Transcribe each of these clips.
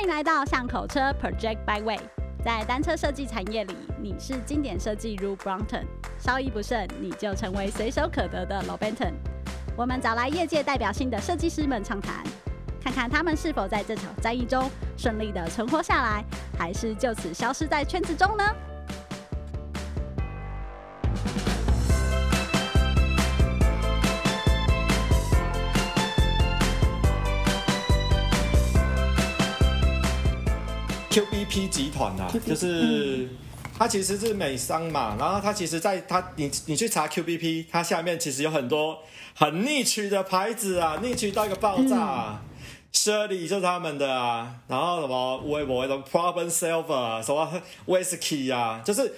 欢迎来到巷口车 Project Byway。在单车设计产业里，你是经典设计如 Brompton，稍一不慎你就成为随手可得的 Lobenton。我们找来业界代表性的设计师们畅谈，看看他们是否在这场战役中顺利的存活下来，还是就此消失在圈子中呢？QBP 集团呐、啊，就是它其实是美商嘛，然后它其实在它你你去查 QBP，它下面其实有很多很 niche 的牌子啊，niche 到一个爆炸、啊。Shirley 就是他们的啊，然后什么微博的 Problem Solver，啊什么 Whisky 啊，就是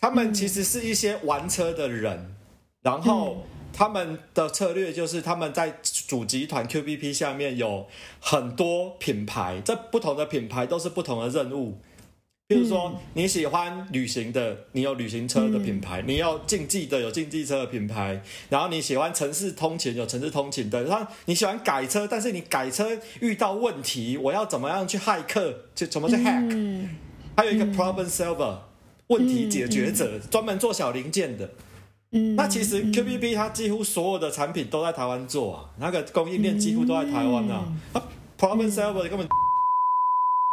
他们其实是一些玩车的人，然后。他们的策略就是他们在主集团 QBP 下面有很多品牌，这不同的品牌都是不同的任务。比如说你喜欢旅行的，你有旅行车的品牌；你要竞技的，有竞技车的品牌。然后你喜欢城市通勤，有城市通勤的。然后你喜欢改车，但是你改车遇到问题，我要怎么样去骇客？就怎么去 hack？还有一个 problem solver，问题解决者，专门做小零件的。嗯，那其实 Q B B 它几乎所有的产品都在台湾做啊，那个供应链几乎都在台湾啊。啊，Problem Solver 根本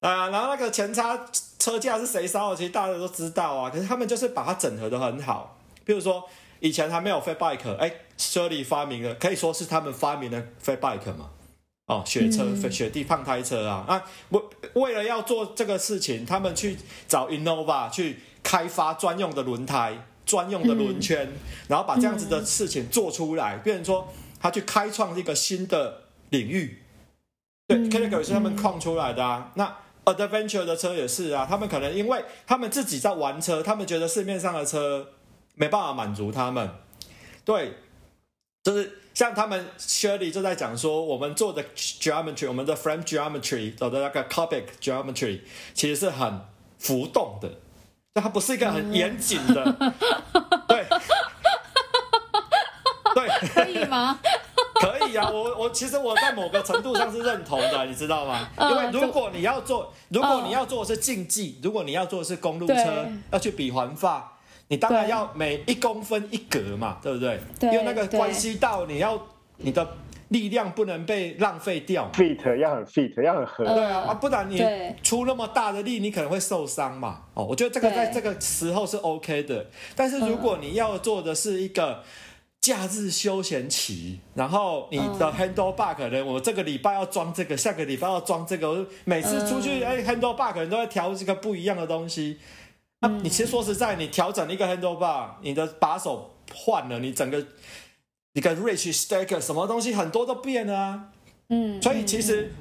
啊，然后那个前叉车架是谁烧的，其实大家都知道啊。可是他们就是把它整合得很好。比如说以前还没有 Fat Bike，哎，Shirley 发明了，可以说是他们发明的 Fat Bike 嘛。哦，雪车、雪地胖胎车啊，啊，为为了要做这个事情，他们去找 Innova 去开发专用的轮胎。专用的轮圈，嗯、然后把这样子的事情做出来，变成说他去开创一个新的领域。对 Kalegao 是他们创出来的啊。那 Adventure 的车也是啊，他们可能因为他们自己在玩车，他们觉得市面上的车没办法满足他们。对，就是像他们 Shirley 就在讲说，我们做的 geometry，我们的 frame geometry，走的那个 cubic geometry，其实是很浮动的。它不是一个很严谨的，对，对，可以吗？可以啊，我我其实我在某个程度上是认同的，你知道吗？因为如果你要做，如果你要做的是竞技，如果你要做的是公路车，要去比环法，你当然要每一公分一格嘛，对不对？因为那个关系到你要你的。力量不能被浪费掉，fit 要很 fit，要很合。对啊，啊，不然你出那么大的力，你可能会受伤嘛。哦，我觉得这个在这个时候是 OK 的。但是如果你要做的是一个假日休闲期，然后你的 handlebar 可能，我这个礼拜要装这个，下个礼拜要装这个，我每次出去哎 handlebar 可能都会调这个不一样的东西。那你其实说实在，你调整一个 handlebar，你的把手换了，你整个。一个 reach stacker 什么东西很多都变了啊，嗯，所以其实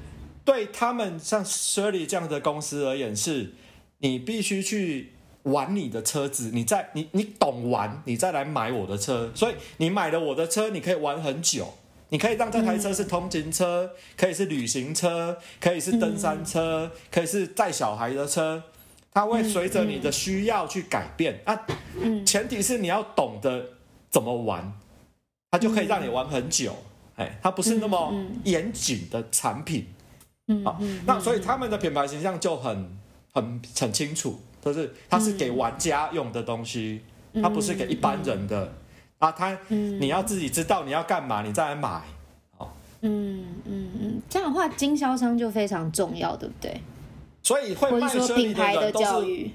对他们像 Shirley 这样的公司而言，是你必须去玩你的车子，你再你你懂玩，你再来买我的车。所以你买了我的车，你可以玩很久，你可以让这台车是通勤车，可以是旅行车，可以是登山车，可以是带小孩的车，它会随着你的需要去改变。啊。前提是你要懂得怎么玩。它就可以让你玩很久，哎，它不是那么严谨的产品，嗯，好，那所以他们的品牌形象就很很很清楚，就是它是给玩家用的东西，它不是给一般人的。啊，它你要自己知道你要干嘛，你再来买，哦，嗯嗯嗯，这样的话经销商就非常重要，对不对？所以会卖 Shirley 的人都是，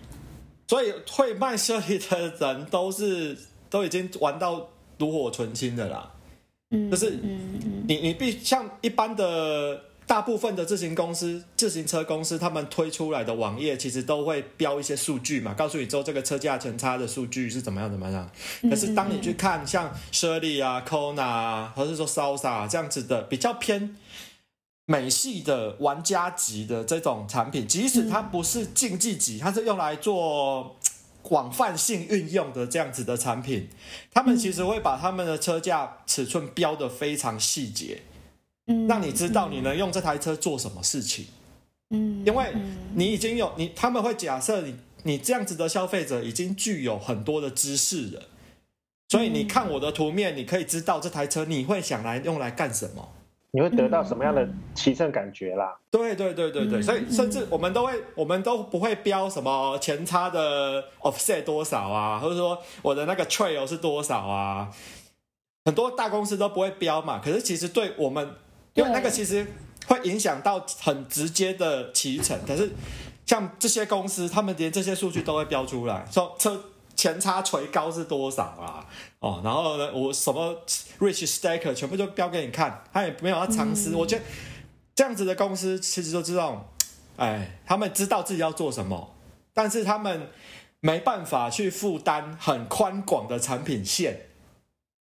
所以会卖 Shirley 的人都是都已经玩到。炉火纯青的啦，嗯，就是你你必像一般的大部分的自行公司、自行车公司，他们推出来的网页其实都会标一些数据嘛，告诉你之后这个车价前差的数据是怎么样怎么样。可是当你去看像 Shirley 啊、Kona 啊，或是说 Salsa 这样子的比较偏美系的玩家级的这种产品，即使它不是竞技级，它是用来做。广泛性运用的这样子的产品，他们其实会把他们的车架尺寸标的非常细节，嗯，让你知道你能用这台车做什么事情，嗯，因为你已经有你，他们会假设你你这样子的消费者已经具有很多的知识了，所以你看我的图面，你可以知道这台车你会想来用来干什么，你会得到什么样的骑乘感觉啦？对对对对对，所以甚至我们都会，我们都不会标什么前叉的 offset 多少啊，或者说我的那个 trail 是多少啊，很多大公司都不会标嘛。可是其实对我们，因为那个其实会影响到很直接的骑乘，可是像这些公司，他们连这些数据都会标出来，说车。前叉垂高是多少啊？哦，然后呢，我什么 reach stacker 全部就标给你看，他也没有要尝试。嗯、我觉得这样子的公司其实都知道，哎，他们知道自己要做什么，但是他们没办法去负担很宽广的产品线，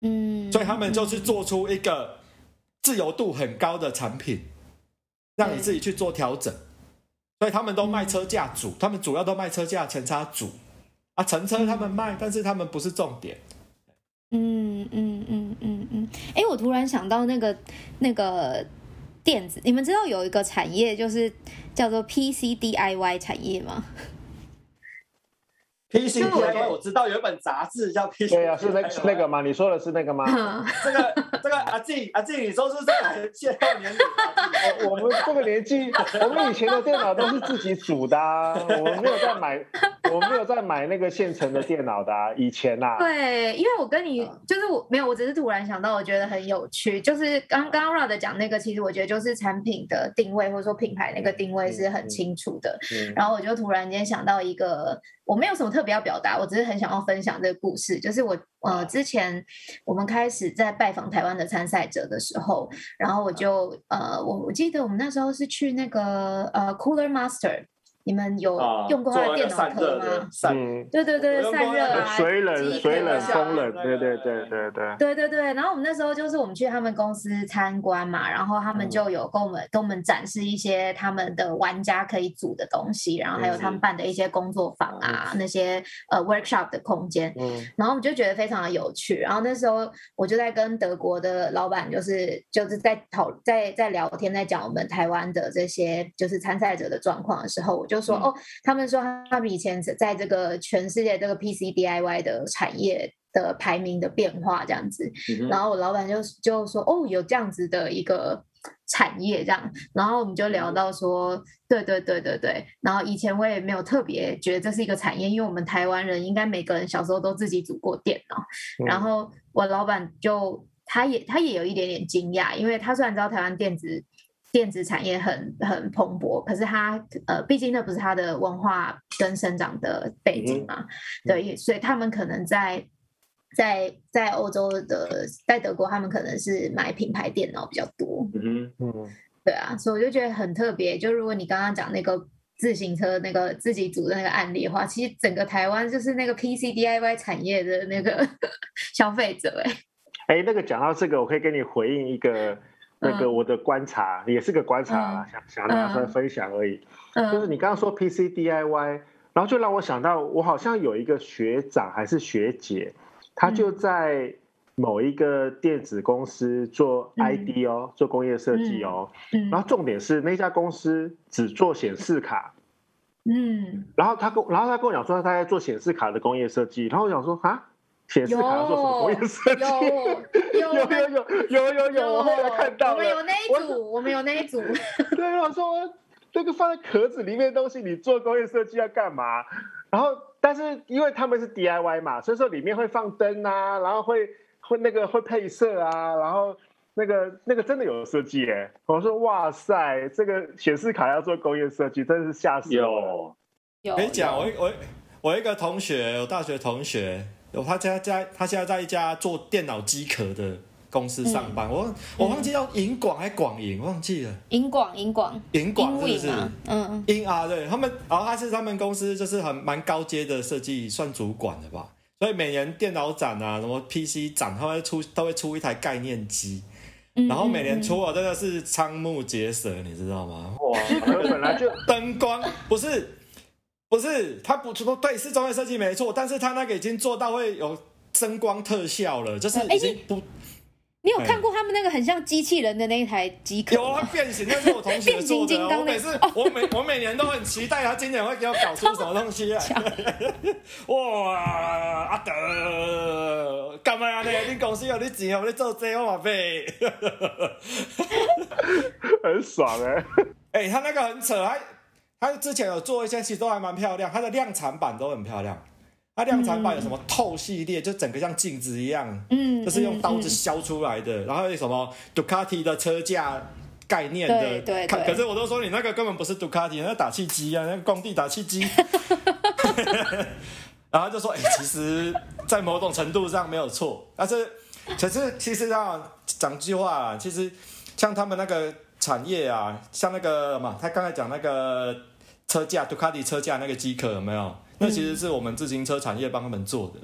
嗯，所以他们就是做出一个自由度很高的产品，让你自己去做调整。所以他们都卖车架组，他们主要都卖车架前叉组。啊，乘车他们卖，但是他们不是重点。嗯嗯嗯嗯嗯。哎、我突然想到那个那个电子，你们知道有一个产业就是叫做 PC DIY 产业吗？P C D I Y 我知道有一本杂志叫 P C，对啊，是那那个吗？你说的是那个吗？这个这个阿静阿静，你说是这个现在年纪？我们这个年纪，我们以前的电脑都是自己组的，啊，我们没有在买，我没有在买那个现成的电脑的，啊。以前呐，啊，对，因为我跟你就是我没有，我只是突然想到，我觉得很有趣，就是刚刚 Rod 讲那个，其实我觉得就是产品的定位或者说品牌那个定位是很清楚的。嗯嗯，然后我就突然间想到一个。我没有什么特别要表达，我只是很想要分享这个故事。就是我呃，之前我们开始在拜访台湾的参赛者的时候，然后我就呃，我我记得我们那时候是去那个呃，Cooler Master。你们有用过他的电脑壳吗？嗯，对对对，散热啊，水冷、水冷、风冷，对对对对对。对对对，然后我们那时候就是我们去他们公司参观嘛，然后他们就有跟我们跟我们展示一些他们的玩家可以组的东西，然后还有他们办的一些工作坊啊，那些呃 workshop 的空间。嗯。然后我们就觉得非常的有趣，然后那时候我就在跟德国的老板，就是就是在讨在在聊天，在讲我们台湾的这些就是参赛者的状况的时候，我就。就说哦，他们说他们以前在这个全世界这个 PC DIY 的产业的排名的变化这样子，嗯、然后我老板就就说哦，有这样子的一个产业这样，然后我们就聊到说，嗯、对对对对对，然后以前我也没有特别觉得这是一个产业，因为我们台湾人应该每个人小时候都自己组过电脑，嗯、然后我老板就他也他也有一点点惊讶，因为他虽然知道台湾电子。电子产业很很蓬勃，可是他呃，毕竟那不是他的文化跟生长的背景嘛，嗯、对，所以他们可能在在在欧洲的，在德国，他们可能是买品牌电脑比较多。嗯嗯，对啊，所以我就觉得很特别。就如果你刚刚讲那个自行车那个自己组的那个案例的话，其实整个台湾就是那个 PC DIY 产业的那个 消费者、欸。哎，哎，那个讲到这个，我可以跟你回应一个。那个我的观察、嗯、也是个观察啦，想想拿出来分享而已。嗯、就是你刚刚说 PC DIY，然后就让我想到，我好像有一个学长还是学姐，他就在某一个电子公司做 ID 哦，嗯、做工业设计哦。嗯、然后重点是那家公司只做显示卡。嗯。然后他跟然后他跟我讲说他在做显示卡的工业设计，然后我想说啊。显示卡要做什么工业设计？有有有有有有有，我后来看到了，我们有那一组，我们有那一组。对，我说这个放在壳子里面的东西，你做工业设计要干嘛？然后，但是因为他们是 DIY 嘛，所以说里面会放灯啊，然后会会那个会配色啊，然后那个那个真的有设计耶。我说哇塞，这个显示卡要做工业设计，真的是吓死我。有，可以讲我我我一个同学，我大学同学。他家在，他现在在一家做电脑机壳的公司上班。嗯、我我忘记叫银广还是广银，忘记了。银广，银广，银广是不是？嗯嗯。银啊，对他们，然后他是他们公司就是很蛮高阶的设计，算主管的吧。所以每年电脑展啊，什么 PC 展，他会出都会出一台概念机。然后每年出啊，真的是瞠目结舌，你知道吗？哇，本来就灯光不是。不是，他不不对，是专业设计没错，但是他那个已经做到会有声光特效了，就是已经不。你有看过他们那个很像机器人的那一台机壳？有啊，变形，那是我同学做的。金刚我每次，哦、我每我每年都很期待他今年会给我搞出什么东西来。哇，阿德，干嘛呢？你公司有你钱，我你做这我嘛呗。很爽哎、欸！哎、欸，他那个很扯，他他之前有做一些，其实都还蛮漂亮，它的量产版都很漂亮。它量产版有什么透系列，就整个像镜子一样，嗯，就是用刀子削出来的。然后有什么杜卡迪的车架概念的，对对，对。可是我都说你那个根本不是杜卡迪，那打气机啊，那个工地打气机。然后就说，哎、欸，其实，在某种程度上没有错，但是，可是其实啊，讲句话啊，其实像他们那个产业啊，像那个嘛，他刚才讲那个车架，杜卡迪车架那个机壳有没有？那其实是我们自行车产业帮他们做的，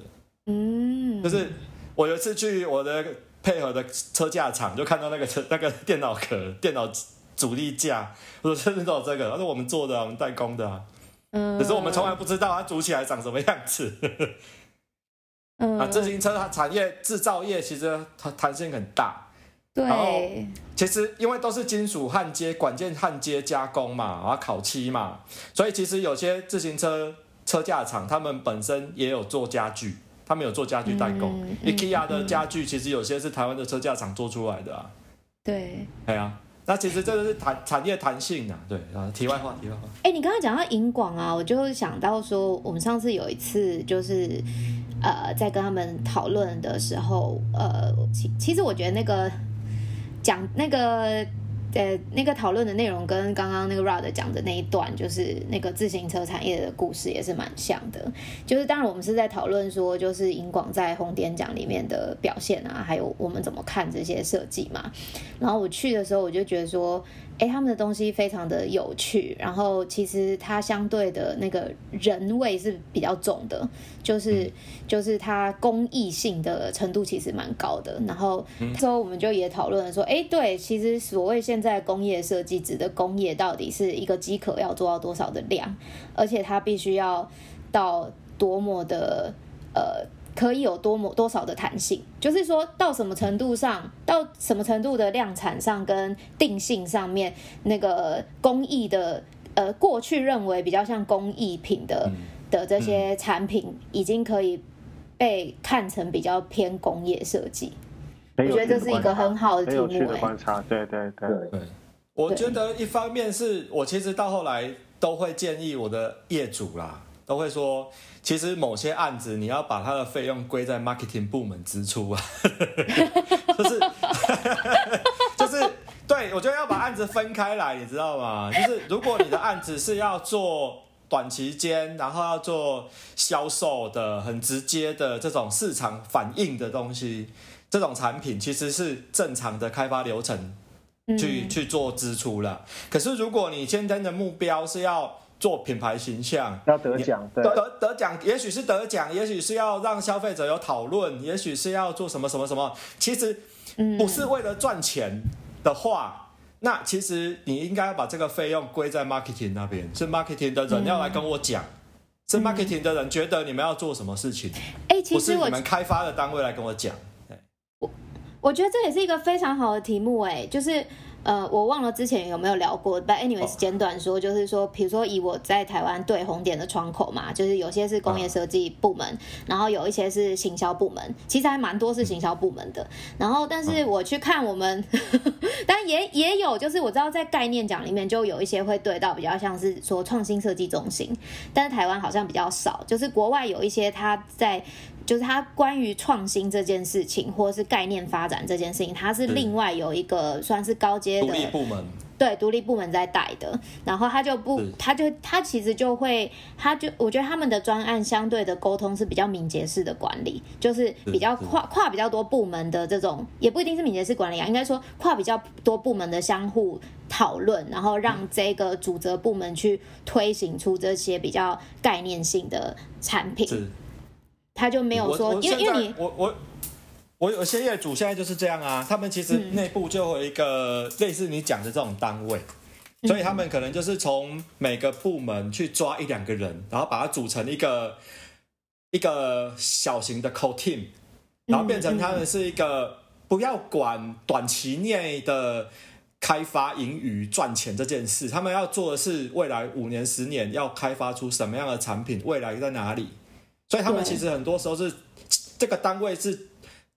嗯，就是我有一次去我的配合的车架厂，就看到那个车 那个电脑壳、电脑主力架，我说真的有这个，他说我们做的，我们代工的，嗯，可是我们从来不知道它组起来长什么样子，嗯，啊，自行车它产业制造业其实它弹性很大，对，然后其实因为都是金属焊接、管件焊接加工嘛，然后烤漆嘛，所以其实有些自行车。车架厂他们本身也有做家具，他们有做家具代工。嗯嗯、IKEA 的家具其实有些是台湾的车架厂做出来的啊。对，对啊，那其实这个是弹产业弹性啊。对啊，题外话，题外话。哎、欸，你刚刚讲到银广啊，我就想到说，我们上次有一次就是呃，在跟他们讨论的时候，呃，其其实我觉得那个讲那个。呃，那个讨论的内容跟刚刚那个 Rod 讲的那一段，就是那个自行车产业的故事，也是蛮像的。就是当然，我们是在讨论说，就是银广在红点奖里面的表现啊，还有我们怎么看这些设计嘛。然后我去的时候，我就觉得说。哎，他们的东西非常的有趣，然后其实它相对的那个人味是比较重的，就是就是它公益性的程度其实蛮高的。然后那时候我们就也讨论了说，哎，对，其实所谓现在工业设计指的工业到底是一个机壳要做到多少的量，而且它必须要到多么的呃。可以有多么多少的弹性，就是说到什么程度上，到什么程度的量产上跟定性上面，那个工艺的呃，过去认为比较像工艺品的的这些产品，已经可以被看成比较偏工业设计。我觉得这是一个很好的题目。很有趣的观察，对对对对。我觉得一方面是我其实到后来都会建议我的业主啦。都会说，其实某些案子你要把它的费用归在 marketing 部门支出啊，就是 就是对，我觉得要把案子分开来，你知道吗？就是如果你的案子是要做短期间，然后要做销售的很直接的这种市场反应的东西，这种产品其实是正常的开发流程去、嗯、去做支出了。可是如果你今天的目标是要做品牌形象要得奖，对，得得奖，也许是得奖，也许是要让消费者有讨论，也许是要做什么什么什么。其实不是为了赚钱的话，嗯、那其实你应该要把这个费用归在 marketing 那边，是 marketing 的人要来跟我讲，嗯、是 marketing 的人觉得你们要做什么事情，哎、欸，其实不是你们开发的单位来跟我讲。我我觉得这也是一个非常好的题目，哎，就是。呃，我忘了之前有没有聊过，But anyways，简短说就是说，比如说以我在台湾对红点的窗口嘛，就是有些是工业设计部门，然后有一些是行销部门，其实还蛮多是行销部门的。然后，但是我去看我们，但也也有，就是我知道在概念奖里面就有一些会对到比较像是说创新设计中心，但是台湾好像比较少，就是国外有一些他在。就是它关于创新这件事情，或者是概念发展这件事情，它是另外有一个算是高阶的独立部门，对，独立部门在带的。然后他就不，他就他其实就会，他就我觉得他们的专案相对的沟通是比较敏捷式的管理，就是比较跨跨比较多部门的这种，也不一定是敏捷式管理啊，应该说跨比较多部门的相互讨论，然后让这个主责部门去推行出这些比较概念性的产品。他就没有说，因为因为你我我我有些业主现在就是这样啊，他们其实内部就有一个类似你讲的这种单位，嗯、所以他们可能就是从每个部门去抓一两个人，然后把它组成一个一个小型的 core team，然后变成他们是一个不要管短期内的开发盈余赚钱这件事，他们要做的是未来五年、十年要开发出什么样的产品，未来在哪里。所以他们其实很多时候是这个单位是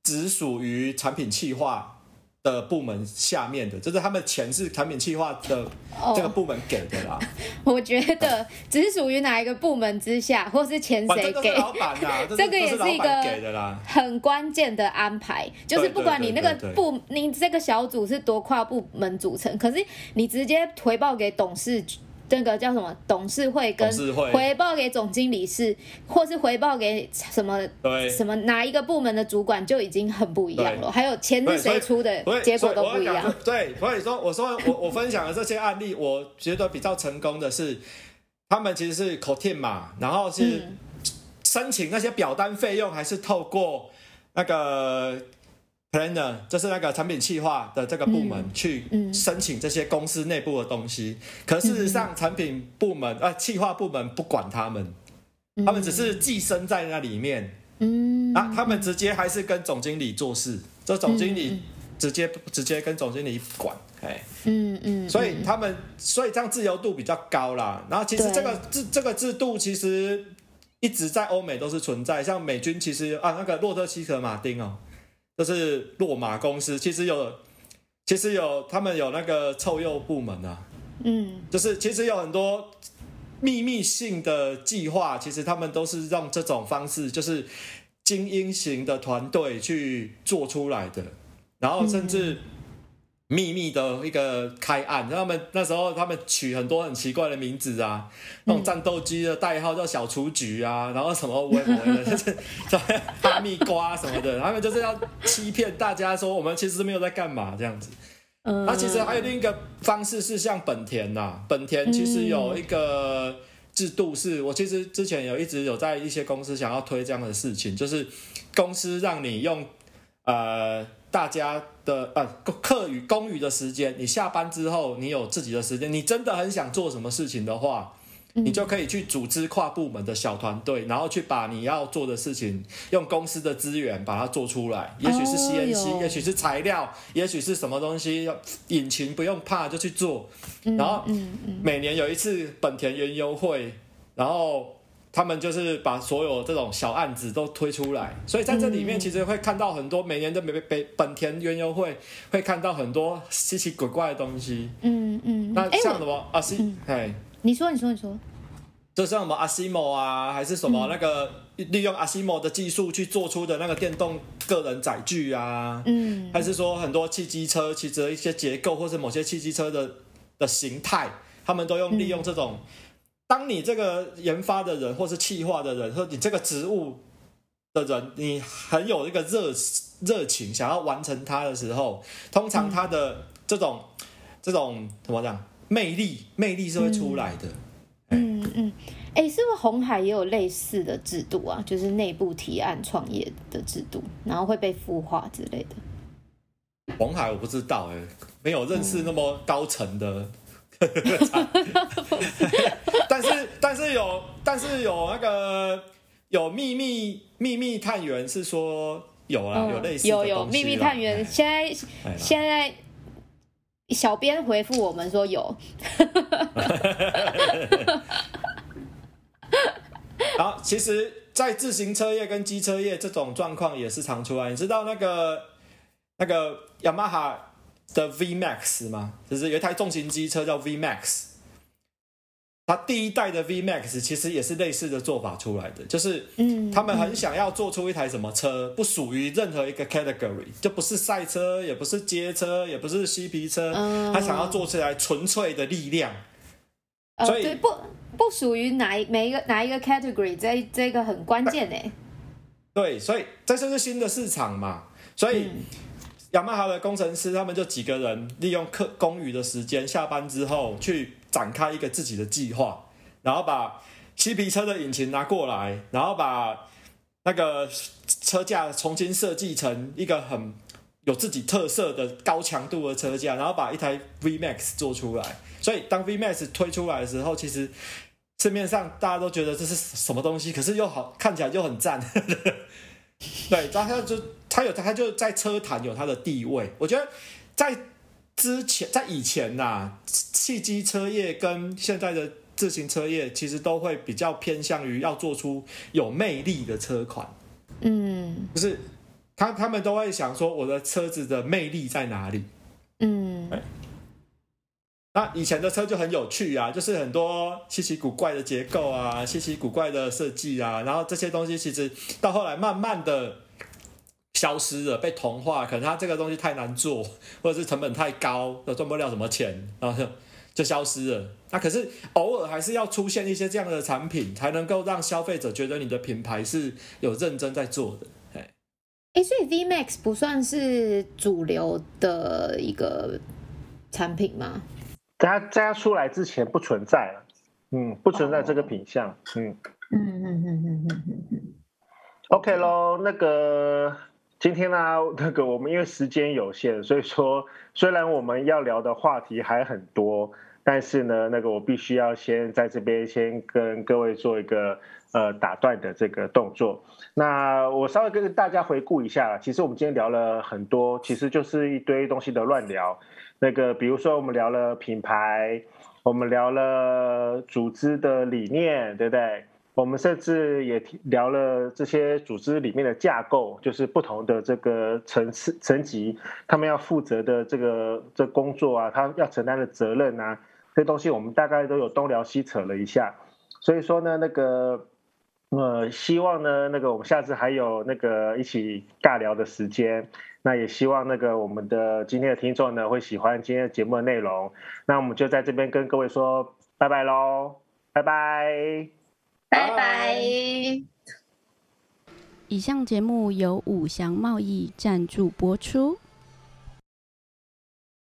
只属于产品企划的部门下面的，就是他们钱是产品企划的这个部门给的啦。Oh, 我觉得只属于哪一个部门之下，或是钱谁给，老板啊，这个也是一个很关键的安排。就是不管你那个部，你这个小组是多跨部门组成，可是你直接回报给董事。这个叫什么？董事会跟回报给总经理是，或是回报给什么？对，什么哪一个部门的主管就已经很不一样了。还有钱是谁出的，结果都不一样。对，所以说我说我我分享的这些案例，我觉得比较成功的是，他们其实是 co-team 嘛，然后是申请那些表单费用，还是透过那个。Planner 就是那个产品企划的这个部门去申请这些公司内部的东西，可事实上产品部门啊企划部门不管他们，他们只是寄生在那里面，嗯，啊，他们直接还是跟总经理做事，这总经理直接直接跟总经理管，哎，嗯嗯，所以他们所以这样自由度比较高啦。然后其实这个制这个制度其实一直在欧美都是存在，像美军其实啊那个洛特希德马丁哦。就是落马公司，其实有，其实有他们有那个臭鼬部门啊，嗯，就是其实有很多秘密性的计划，其实他们都是用这种方式，就是精英型的团队去做出来的，然后甚至。秘密的一个开案，他们那时候他们取很多很奇怪的名字啊，那种战斗机的代号叫小雏菊啊，然后什么微博的，就是哈密瓜什么的，他们就是要欺骗大家说我们其实没有在干嘛这样子。那其实还有另一个方式是像本田呐，本田其实有一个制度是，我其实之前有一直有在一些公司想要推这样的事情，就是公司让你用呃。大家的呃课余公余的时间，你下班之后，你有自己的时间，你真的很想做什么事情的话，你就可以去组织跨部门的小团队，然后去把你要做的事情用公司的资源把它做出来。也许是 CNC，也许是材料，也许是什么东西，引擎不用怕就去做。然后每年有一次本田园游会，然后。他们就是把所有这种小案子都推出来，所以在这里面其实会看到很多每年的北北本田园游会会看到很多稀奇古怪的东西。嗯嗯。那像什么阿西？哎，你说你说你说，就像什么阿西莫啊，还是什么那个利用阿西莫的技术去做出的那个电动个人载具啊？嗯。还是说很多汽机车其实一些结构，或是某些汽机车的的形态，他们都用利用这种。当你这个研发的人，或是企划的人，或你这个职务的人，你很有一个热热情，想要完成它的时候，通常它的这种、嗯、这种怎么讲，魅力魅力是会出来的。嗯嗯，哎、是不是红海也有类似的制度啊？就是内部提案创业的制度，然后会被孵化之类的。红海我不知道哎、欸，没有认识那么高层的。嗯 但是但是有但是有那个有秘密秘密探员是说有啊，有类似的，有有秘密探员现在现在小编回复我们说有，然后其实，在自行车业跟机车业这种状况也是常出来。你知道那个那个雅马哈的 V Max 吗？就是有一台重型机车叫 V Max，它第一代的 V Max 其实也是类似的做法出来的，就是他们很想要做出一台什么车，不属于任何一个 category，就不是赛车，也不是街车，也不是嬉皮车，他想要做出来纯粹的力量。所以对，不不属于哪一每一个哪一个 category，这这个很关键哎。对，所以这就是新的市场嘛，所以。雅马哈的工程师，他们就几个人利用课公余的时间，下班之后去展开一个自己的计划，然后把嬉皮车的引擎拿过来，然后把那个车架重新设计成一个很有自己特色的高强度的车架，然后把一台 V Max 做出来。所以当 V Max 推出来的时候，其实市面上大家都觉得这是什么东西，可是又好看起来就很赞。对，然后就。他有他就在车坛有他的地位。我觉得在之前在以前呐、啊，汽机车业跟现在的自行车业其实都会比较偏向于要做出有魅力的车款。嗯，就是他他们都会想说我的车子的魅力在哪里？嗯，那以前的车就很有趣啊，就是很多稀奇古怪的结构啊，稀奇古怪的设计啊，然后这些东西其实到后来慢慢的消失了，被同化，可能它这个东西太难做，或者是成本太高，都赚不了什么钱，然后就消失了。那可是偶尔还是要出现一些这样的产品，才能够让消费者觉得你的品牌是有认真在做的。哎，所以 VMAX 不算是主流的一个产品吗？在它在它出来之前不存在了，嗯，不存在这个品相，哦、嗯嗯嗯嗯嗯嗯嗯嗯。OK 喽，那个今天呢、啊，那个我们因为时间有限，所以说虽然我们要聊的话题还很多，但是呢，那个我必须要先在这边先跟各位做一个。呃，打断的这个动作，那我稍微跟大家回顾一下。其实我们今天聊了很多，其实就是一堆东西的乱聊。那个，比如说我们聊了品牌，我们聊了组织的理念，对不对？我们甚至也聊了这些组织里面的架构，就是不同的这个层次、层级，他们要负责的这个这工作啊，他要承担的责任啊，这些东西我们大概都有东聊西扯了一下。所以说呢，那个。呃，希望呢，那个我们下次还有那个一起尬聊的时间。那也希望那个我们的今天的听众呢会喜欢今天的节目的内容。那我们就在这边跟各位说拜拜喽，拜拜，拜拜。以上节目由五祥贸易赞助播出。